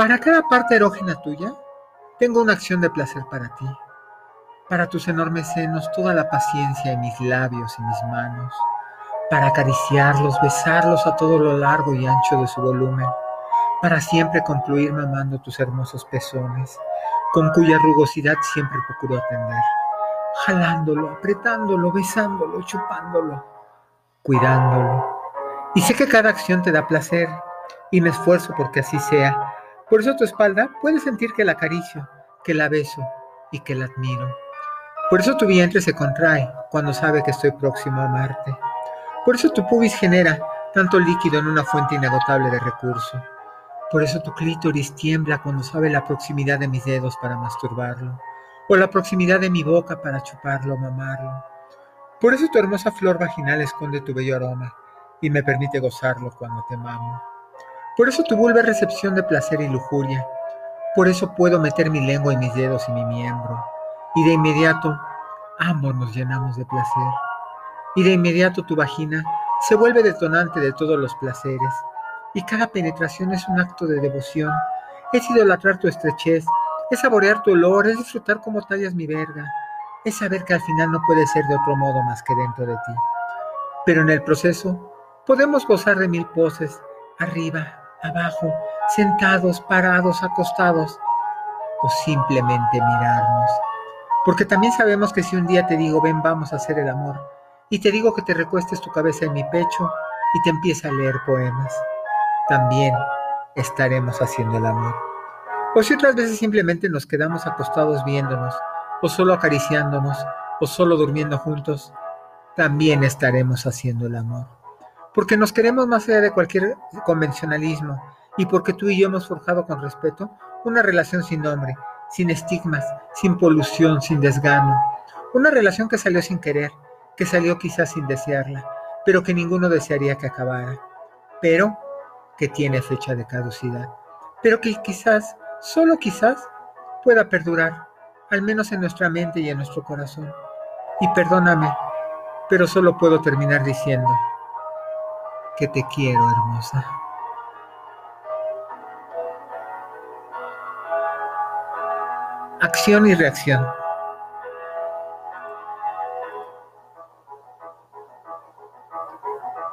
Para cada parte erógena tuya, tengo una acción de placer para ti. Para tus enormes senos, toda la paciencia en mis labios y mis manos. Para acariciarlos, besarlos a todo lo largo y ancho de su volumen. Para siempre concluir mamando tus hermosos pezones, con cuya rugosidad siempre procuro atender. Jalándolo, apretándolo, besándolo, chupándolo, cuidándolo. Y sé que cada acción te da placer y me esfuerzo porque así sea por eso tu espalda puede sentir que la acaricio, que la beso y que la admiro. Por eso tu vientre se contrae cuando sabe que estoy próximo a amarte. Por eso tu pubis genera tanto líquido en una fuente inagotable de recurso. Por eso tu clítoris tiembla cuando sabe la proximidad de mis dedos para masturbarlo, o la proximidad de mi boca para chuparlo o mamarlo. Por eso tu hermosa flor vaginal esconde tu bello aroma y me permite gozarlo cuando te mamo. Por eso tu vulva es recepción de placer y lujuria. Por eso puedo meter mi lengua en mis dedos y mi miembro. Y de inmediato ambos nos llenamos de placer. Y de inmediato tu vagina se vuelve detonante de todos los placeres. Y cada penetración es un acto de devoción. Es idolatrar tu estrechez, es saborear tu olor, es disfrutar como tallas mi verga. Es saber que al final no puede ser de otro modo más que dentro de ti. Pero en el proceso podemos gozar de mil poses, arriba, abajo, sentados, parados, acostados, o simplemente mirarnos. Porque también sabemos que si un día te digo, ven, vamos a hacer el amor, y te digo que te recuestes tu cabeza en mi pecho y te empieza a leer poemas, también estaremos haciendo el amor. O si otras veces simplemente nos quedamos acostados viéndonos, o solo acariciándonos, o solo durmiendo juntos, también estaremos haciendo el amor porque nos queremos más allá de cualquier convencionalismo y porque tú y yo hemos forjado con respeto una relación sin nombre, sin estigmas, sin polución, sin desgano. Una relación que salió sin querer, que salió quizás sin desearla, pero que ninguno desearía que acabara, pero que tiene fecha de caducidad, pero que quizás, solo quizás, pueda perdurar, al menos en nuestra mente y en nuestro corazón. Y perdóname, pero solo puedo terminar diciendo, que te quiero, hermosa. Acción y reacción.